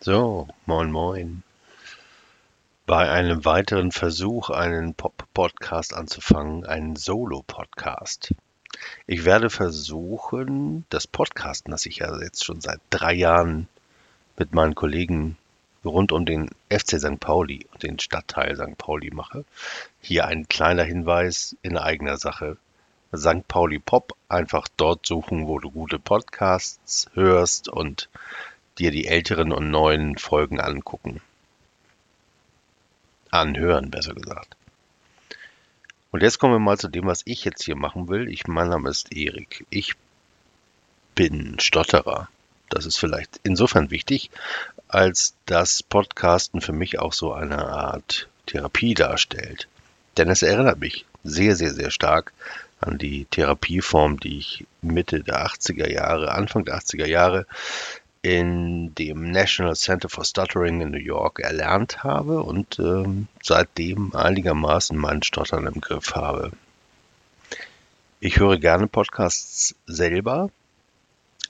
So, moin moin. Bei einem weiteren Versuch, einen Pop-Podcast anzufangen, einen Solo-Podcast. Ich werde versuchen, das Podcasten, das ich ja jetzt schon seit drei Jahren mit meinen Kollegen rund um den FC St. Pauli und den Stadtteil St. Pauli mache. Hier ein kleiner Hinweis in eigener Sache. St. Pauli Pop, einfach dort suchen, wo du gute Podcasts hörst und dir die älteren und neuen Folgen angucken. Anhören, besser gesagt. Und jetzt kommen wir mal zu dem, was ich jetzt hier machen will. Ich, mein Name ist Erik. Ich bin Stotterer. Das ist vielleicht insofern wichtig, als das Podcasten für mich auch so eine Art Therapie darstellt. Denn es erinnert mich sehr, sehr, sehr stark an die Therapieform, die ich Mitte der 80er Jahre, Anfang der 80er Jahre in dem National Center for Stuttering in New York erlernt habe und ähm, seitdem einigermaßen mein Stottern im Griff habe. Ich höre gerne Podcasts selber,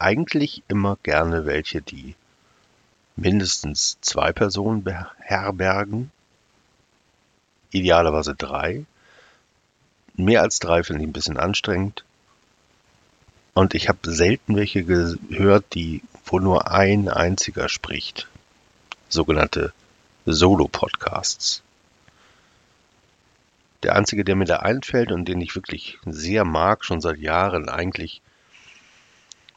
eigentlich immer gerne welche, die mindestens zwei Personen beherbergen, idealerweise drei. Mehr als drei finde ich ein bisschen anstrengend. Und ich habe selten welche gehört, die wo nur ein einziger spricht. Sogenannte Solo-Podcasts. Der einzige, der mir da einfällt und den ich wirklich sehr mag, schon seit Jahren eigentlich,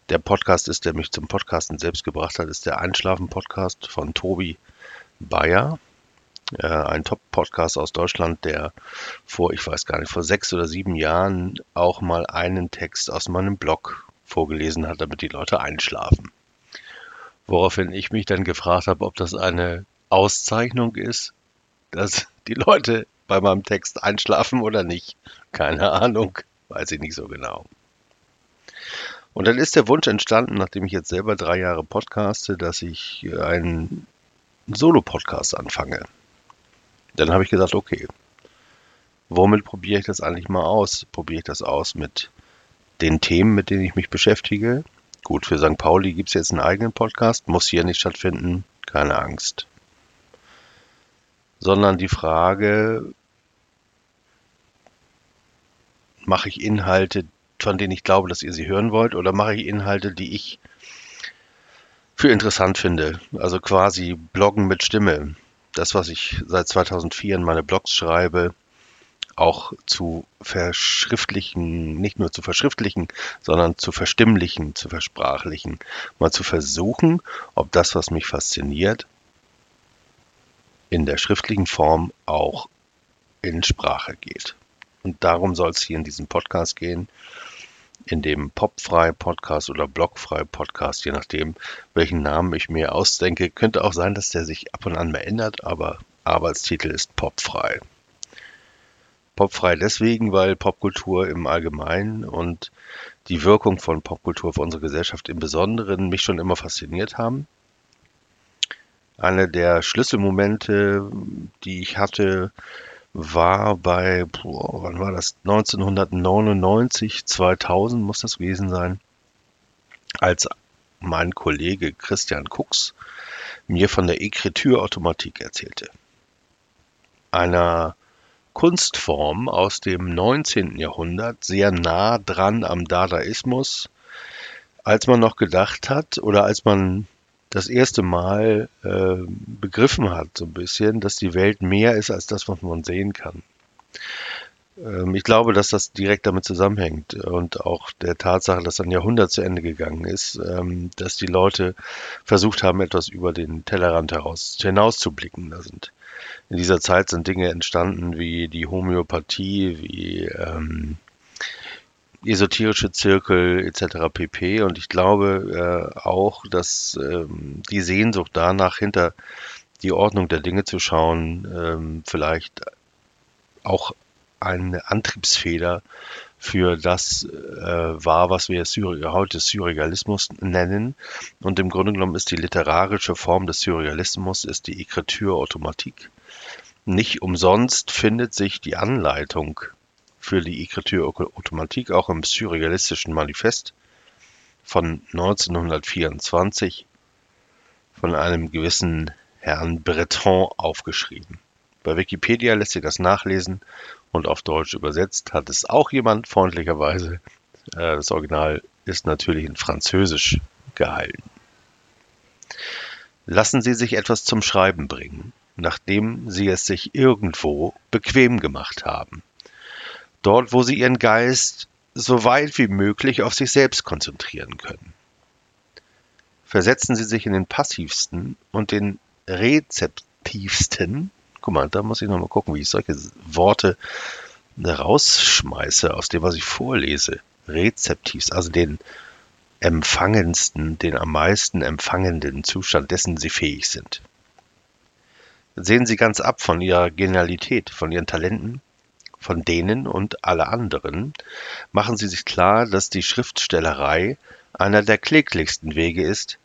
der Podcast ist, der mich zum Podcasten selbst gebracht hat, ist der Einschlafen-Podcast von Tobi Bayer. Äh, ein Top-Podcast aus Deutschland, der vor, ich weiß gar nicht, vor sechs oder sieben Jahren auch mal einen Text aus meinem Blog vorgelesen hat, damit die Leute einschlafen. Woraufhin ich mich dann gefragt habe, ob das eine Auszeichnung ist, dass die Leute bei meinem Text einschlafen oder nicht. Keine Ahnung, weiß ich nicht so genau. Und dann ist der Wunsch entstanden, nachdem ich jetzt selber drei Jahre podcaste, dass ich einen Solo-Podcast anfange. Dann habe ich gesagt, okay, womit probiere ich das eigentlich mal aus? Probiere ich das aus mit den Themen, mit denen ich mich beschäftige? Gut, für St. Pauli gibt es jetzt einen eigenen Podcast, muss hier nicht stattfinden, keine Angst. Sondern die Frage, mache ich Inhalte, von denen ich glaube, dass ihr sie hören wollt, oder mache ich Inhalte, die ich für interessant finde? Also quasi Bloggen mit Stimme. Das, was ich seit 2004 in meine Blogs schreibe, auch zu verschriftlichen, nicht nur zu verschriftlichen, sondern zu verstimmlichen, zu versprachlichen, mal zu versuchen, ob das, was mich fasziniert, in der schriftlichen Form auch in Sprache geht. Und darum soll es hier in diesem Podcast gehen, in dem Popfrei Podcast oder Blogfrei Podcast, je nachdem, welchen Namen ich mir ausdenke. Könnte auch sein, dass der sich ab und an mal ändert, aber Arbeitstitel ist Popfrei. Popfrei deswegen, weil Popkultur im Allgemeinen und die Wirkung von Popkultur auf unsere Gesellschaft im Besonderen mich schon immer fasziniert haben. Einer der Schlüsselmomente, die ich hatte, war bei, boah, wann war das? 1999, 2000 muss das gewesen sein, als mein Kollege Christian Kux mir von der Ekritürautomatik erzählte. Einer Kunstform aus dem 19. Jahrhundert, sehr nah dran am Dadaismus, als man noch gedacht hat oder als man das erste Mal äh, begriffen hat, so ein bisschen, dass die Welt mehr ist als das, was man sehen kann. Ähm, ich glaube, dass das direkt damit zusammenhängt und auch der Tatsache, dass ein Jahrhundert zu Ende gegangen ist, ähm, dass die Leute versucht haben, etwas über den Tellerrand heraus hinauszublicken. Da sind in dieser Zeit sind Dinge entstanden wie die Homöopathie, wie ähm, esoterische Zirkel etc. pp. Und ich glaube äh, auch, dass ähm, die Sehnsucht danach, hinter die Ordnung der Dinge zu schauen, ähm, vielleicht auch eine Antriebsfeder für das äh, war, was wir Syri heute Surrealismus nennen. Und im Grunde genommen ist die literarische Form des Surrealismus ist die Ekritur-Automatik Nicht umsonst findet sich die Anleitung für die Écriture Automatique auch im surrealistischen Manifest von 1924 von einem gewissen Herrn Breton aufgeschrieben. Bei Wikipedia lässt sich das nachlesen und auf Deutsch übersetzt hat es auch jemand freundlicherweise. Äh, das Original ist natürlich in Französisch gehalten. Lassen Sie sich etwas zum Schreiben bringen, nachdem Sie es sich irgendwo bequem gemacht haben. Dort, wo Sie Ihren Geist so weit wie möglich auf sich selbst konzentrieren können. Versetzen Sie sich in den passivsten und den rezeptivsten Guck mal, da muss ich nochmal gucken, wie ich solche Worte rausschmeiße aus dem, was ich vorlese. Rezeptiv, also den empfangendsten, den am meisten empfangenden Zustand, dessen sie fähig sind. Sehen Sie ganz ab von Ihrer Genialität, von Ihren Talenten, von denen und alle anderen. Machen Sie sich klar, dass die Schriftstellerei einer der kläglichsten Wege ist,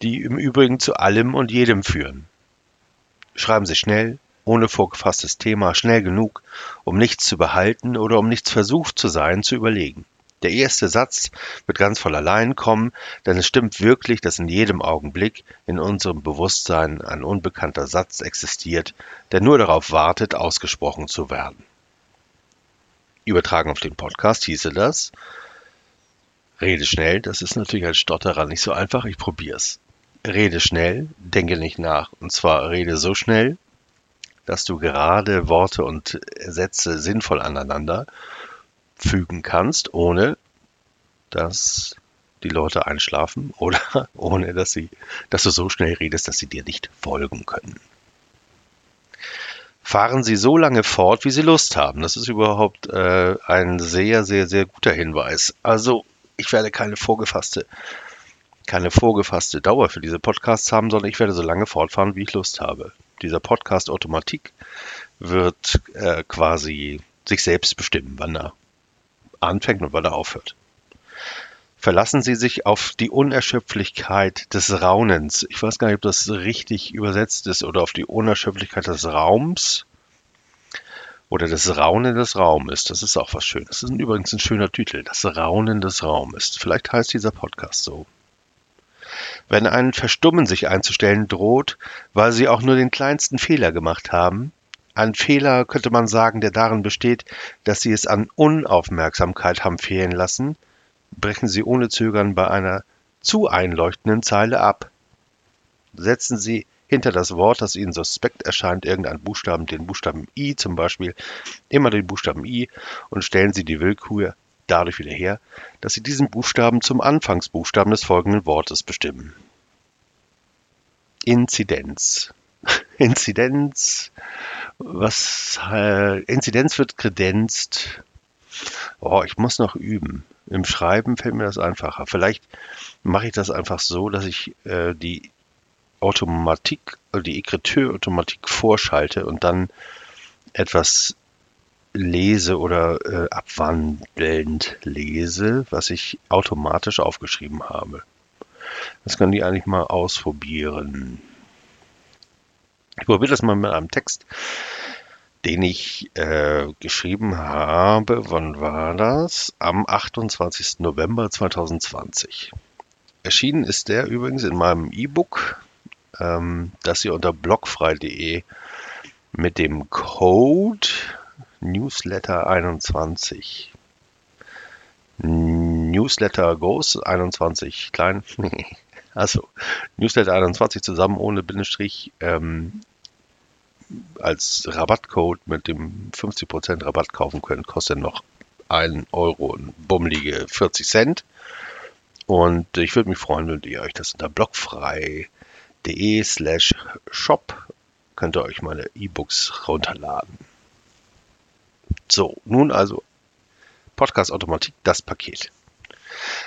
die im Übrigen zu allem und jedem führen. Schreiben Sie schnell, ohne vorgefasstes Thema, schnell genug, um nichts zu behalten oder um nichts versucht zu sein, zu überlegen. Der erste Satz wird ganz voll allein kommen, denn es stimmt wirklich, dass in jedem Augenblick in unserem Bewusstsein ein unbekannter Satz existiert, der nur darauf wartet, ausgesprochen zu werden. Übertragen auf den Podcast hieße das, rede schnell, das ist natürlich als Stotterer nicht so einfach, ich probier's. Rede schnell, denke nicht nach. Und zwar rede so schnell, dass du gerade Worte und Sätze sinnvoll aneinander fügen kannst, ohne dass die Leute einschlafen oder ohne dass sie, dass du so schnell redest, dass sie dir nicht folgen können. Fahren Sie so lange fort, wie Sie Lust haben. Das ist überhaupt äh, ein sehr, sehr, sehr guter Hinweis. Also, ich werde keine vorgefasste keine vorgefasste Dauer für diese Podcasts haben, sondern ich werde so lange fortfahren, wie ich Lust habe. Dieser Podcast Automatik wird äh, quasi sich selbst bestimmen, wann er anfängt und wann er aufhört. Verlassen Sie sich auf die Unerschöpflichkeit des Raunens. Ich weiß gar nicht, ob das richtig übersetzt ist oder auf die Unerschöpflichkeit des Raums oder das Raunen des Raumes. Das ist auch was Schönes. Das ist übrigens ein schöner Titel. Das Raunen des Raumes. Vielleicht heißt dieser Podcast so wenn ein Verstummen sich einzustellen droht, weil sie auch nur den kleinsten Fehler gemacht haben. Ein Fehler könnte man sagen, der darin besteht, dass sie es an Unaufmerksamkeit haben fehlen lassen, brechen sie ohne Zögern bei einer zu einleuchtenden Zeile ab. Setzen Sie hinter das Wort, das Ihnen suspekt erscheint, irgendeinen Buchstaben, den Buchstaben I zum Beispiel, immer den Buchstaben I und stellen Sie die Willkür dadurch wieder her, dass sie diesen Buchstaben zum Anfangsbuchstaben des folgenden Wortes bestimmen. Inzidenz. Inzidenz, was äh, Inzidenz wird kredenzt. Oh, ich muss noch üben. Im Schreiben fällt mir das einfacher. Vielleicht mache ich das einfach so, dass ich äh, die Automatik, die Ekriteur-Automatik vorschalte und dann etwas lese oder äh, abwandelnd lese, was ich automatisch aufgeschrieben habe. Das kann ich eigentlich mal ausprobieren. Ich probiere das mal mit einem Text, den ich äh, geschrieben habe. Wann war das? Am 28. November 2020. Erschienen ist der übrigens in meinem E-Book, ähm, das ihr unter blogfrei.de mit dem Code Newsletter 21. Newsletter groß, 21 klein. also Newsletter 21 zusammen ohne Bindestrich ähm, als Rabattcode mit dem 50% Rabatt kaufen können, kostet noch 1 Euro und bummelige 40 Cent. Und ich würde mich freuen, wenn ihr euch das unter blogfrei.de slash shop könnt ihr euch meine E-Books runterladen. So, nun also Podcast Automatik, das Paket.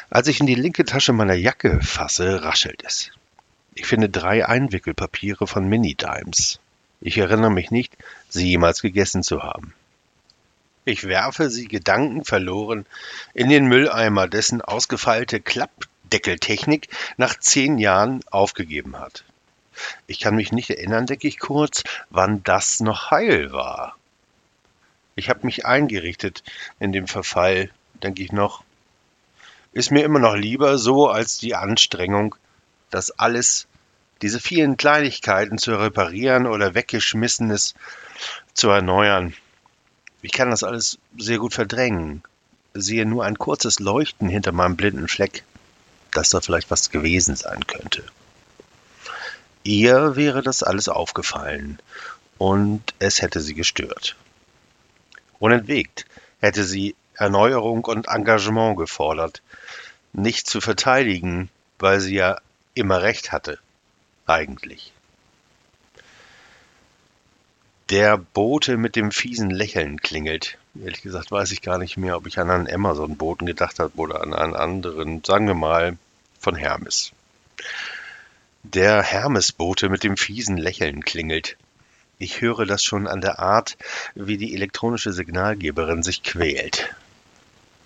Als ich in die linke Tasche meiner Jacke fasse, raschelt es. Ich finde drei Einwickelpapiere von Mini-Dimes. Ich erinnere mich nicht, sie jemals gegessen zu haben. Ich werfe sie gedankenverloren in den Mülleimer, dessen ausgefeilte Klappdeckeltechnik nach zehn Jahren aufgegeben hat. Ich kann mich nicht erinnern, denke ich kurz, wann das noch heil war. Ich habe mich eingerichtet in dem Verfall, denke ich noch. Ist mir immer noch lieber so als die Anstrengung, das alles, diese vielen Kleinigkeiten zu reparieren oder weggeschmissenes zu erneuern. Ich kann das alles sehr gut verdrängen, sehe nur ein kurzes Leuchten hinter meinem blinden Fleck, dass da vielleicht was gewesen sein könnte. Ihr wäre das alles aufgefallen und es hätte sie gestört. Unentwegt hätte sie Erneuerung und Engagement gefordert, nicht zu verteidigen, weil sie ja immer recht hatte, eigentlich. Der Bote mit dem fiesen Lächeln klingelt. Ehrlich gesagt weiß ich gar nicht mehr, ob ich an einen Amazon-Boten gedacht habe oder an einen anderen, sagen wir mal, von Hermes. Der Hermes-Bote mit dem fiesen Lächeln klingelt. Ich höre das schon an der Art, wie die elektronische Signalgeberin sich quält.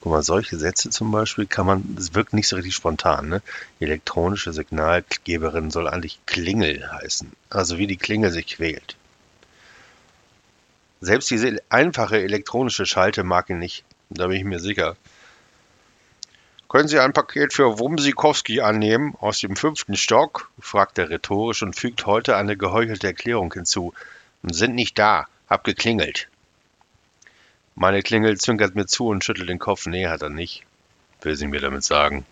Guck mal, solche Sätze zum Beispiel kann man, es wirkt nicht so richtig spontan, ne? Elektronische Signalgeberin soll eigentlich Klingel heißen. Also wie die Klingel sich quält. Selbst diese einfache elektronische Schalte mag ihn nicht. Da bin ich mir sicher. Können Sie ein Paket für Wumsikowski annehmen aus dem fünften Stock? fragt er rhetorisch und fügt heute eine geheuchelte Erklärung hinzu. Sind nicht da, hab geklingelt. Meine Klingel zwinkert mir zu und schüttelt den Kopf. Nee, hat er nicht, will sie mir damit sagen.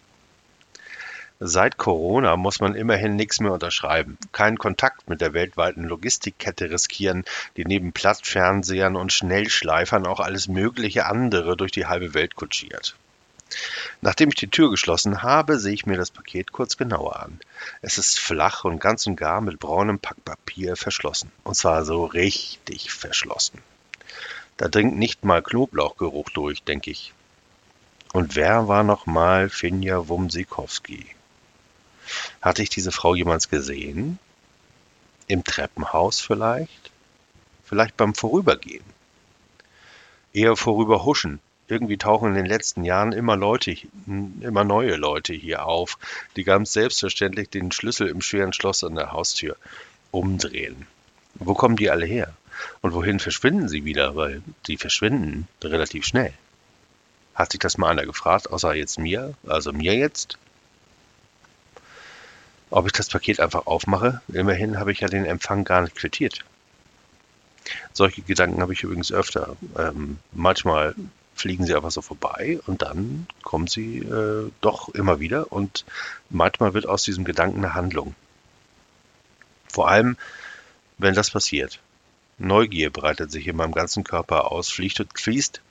Seit Corona muss man immerhin nichts mehr unterschreiben. Keinen Kontakt mit der weltweiten Logistikkette riskieren, die neben Plattfernsehern und Schnellschleifern auch alles mögliche andere durch die halbe Welt kutschiert. Nachdem ich die Tür geschlossen habe, sehe ich mir das Paket kurz genauer an. Es ist flach und ganz und gar mit braunem Packpapier verschlossen. Und zwar so richtig verschlossen. Da dringt nicht mal Knoblauchgeruch durch, denke ich. Und wer war noch mal Finja Wumsikowski? Hatte ich diese Frau jemals gesehen? Im Treppenhaus vielleicht? Vielleicht beim Vorübergehen? Eher vorüberhuschen. Irgendwie tauchen in den letzten Jahren immer Leute, immer neue Leute hier auf, die ganz selbstverständlich den Schlüssel im schweren Schloss an der Haustür umdrehen. Wo kommen die alle her? Und wohin verschwinden sie wieder? Weil die verschwinden relativ schnell. Hat sich das mal einer gefragt, außer jetzt mir, also mir jetzt? ob ich das Paket einfach aufmache. Immerhin habe ich ja den Empfang gar nicht quittiert. Solche Gedanken habe ich übrigens öfter. Ähm, manchmal fliegen sie einfach so vorbei und dann kommen sie äh, doch immer wieder und manchmal wird aus diesem Gedanken eine Handlung. Vor allem, wenn das passiert. Neugier breitet sich in meinem ganzen Körper aus, fließt, fließt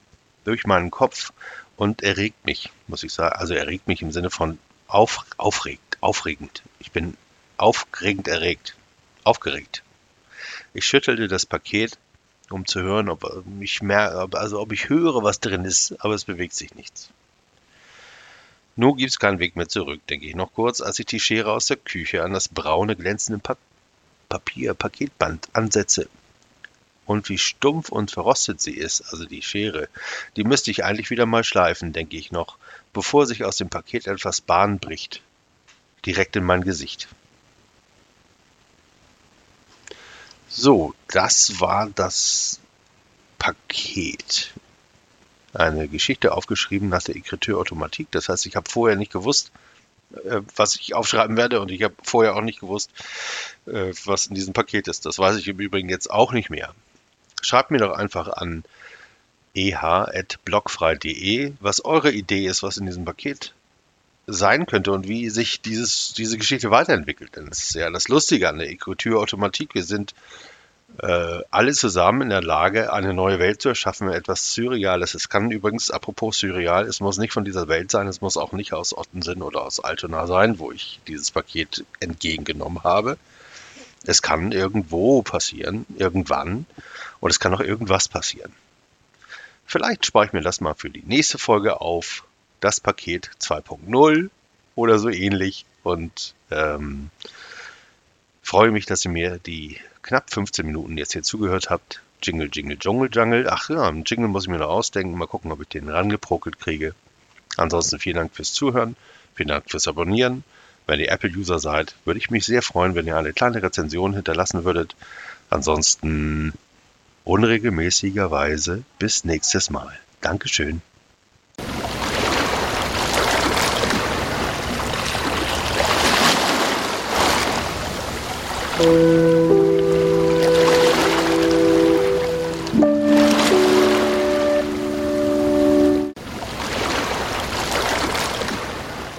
durch meinen Kopf und erregt mich, muss ich sagen. Also erregt mich im Sinne von auf, aufregt aufregend. Ich bin aufregend erregt. Aufgeregt. Ich schüttelte das Paket, um zu hören, ob ich mehr, also ob ich höre, was drin ist, aber es bewegt sich nichts. Nun gibt es keinen Weg mehr zurück, denke ich noch kurz, als ich die Schere aus der Küche an das braune, glänzende Papier, Paketband ansetze. Und wie stumpf und verrostet sie ist, also die Schere, die müsste ich eigentlich wieder mal schleifen, denke ich noch, bevor sich aus dem Paket etwas Bahn bricht direkt in mein Gesicht. So, das war das Paket. Eine Geschichte aufgeschrieben nach der Écriture Automatik. Das heißt, ich habe vorher nicht gewusst, äh, was ich aufschreiben werde und ich habe vorher auch nicht gewusst, äh, was in diesem Paket ist. Das weiß ich im Übrigen jetzt auch nicht mehr. Schreibt mir doch einfach an eh.blockfrei.de, was eure Idee ist, was in diesem Paket sein könnte und wie sich dieses, diese Geschichte weiterentwickelt. Denn das ist ja das Lustige an der Écriture-Automatik. Wir sind äh, alle zusammen in der Lage, eine neue Welt zu erschaffen, etwas Surreales. Es kann übrigens, apropos Surreal, es muss nicht von dieser Welt sein, es muss auch nicht aus Ottensen oder aus Altona sein, wo ich dieses Paket entgegengenommen habe. Es kann irgendwo passieren, irgendwann, und es kann auch irgendwas passieren. Vielleicht spare ich mir das mal für die nächste Folge auf das Paket 2.0 oder so ähnlich und ähm, freue mich, dass ihr mir die knapp 15 Minuten jetzt hier zugehört habt. Jingle, Jingle, Jungle, Jungle. Ach ja, einen Jingle muss ich mir noch ausdenken. Mal gucken, ob ich den rangeprokelt kriege. Ansonsten vielen Dank fürs Zuhören. Vielen Dank fürs Abonnieren. Wenn ihr Apple-User seid, würde ich mich sehr freuen, wenn ihr eine kleine Rezension hinterlassen würdet. Ansonsten unregelmäßigerweise bis nächstes Mal. Dankeschön. Thank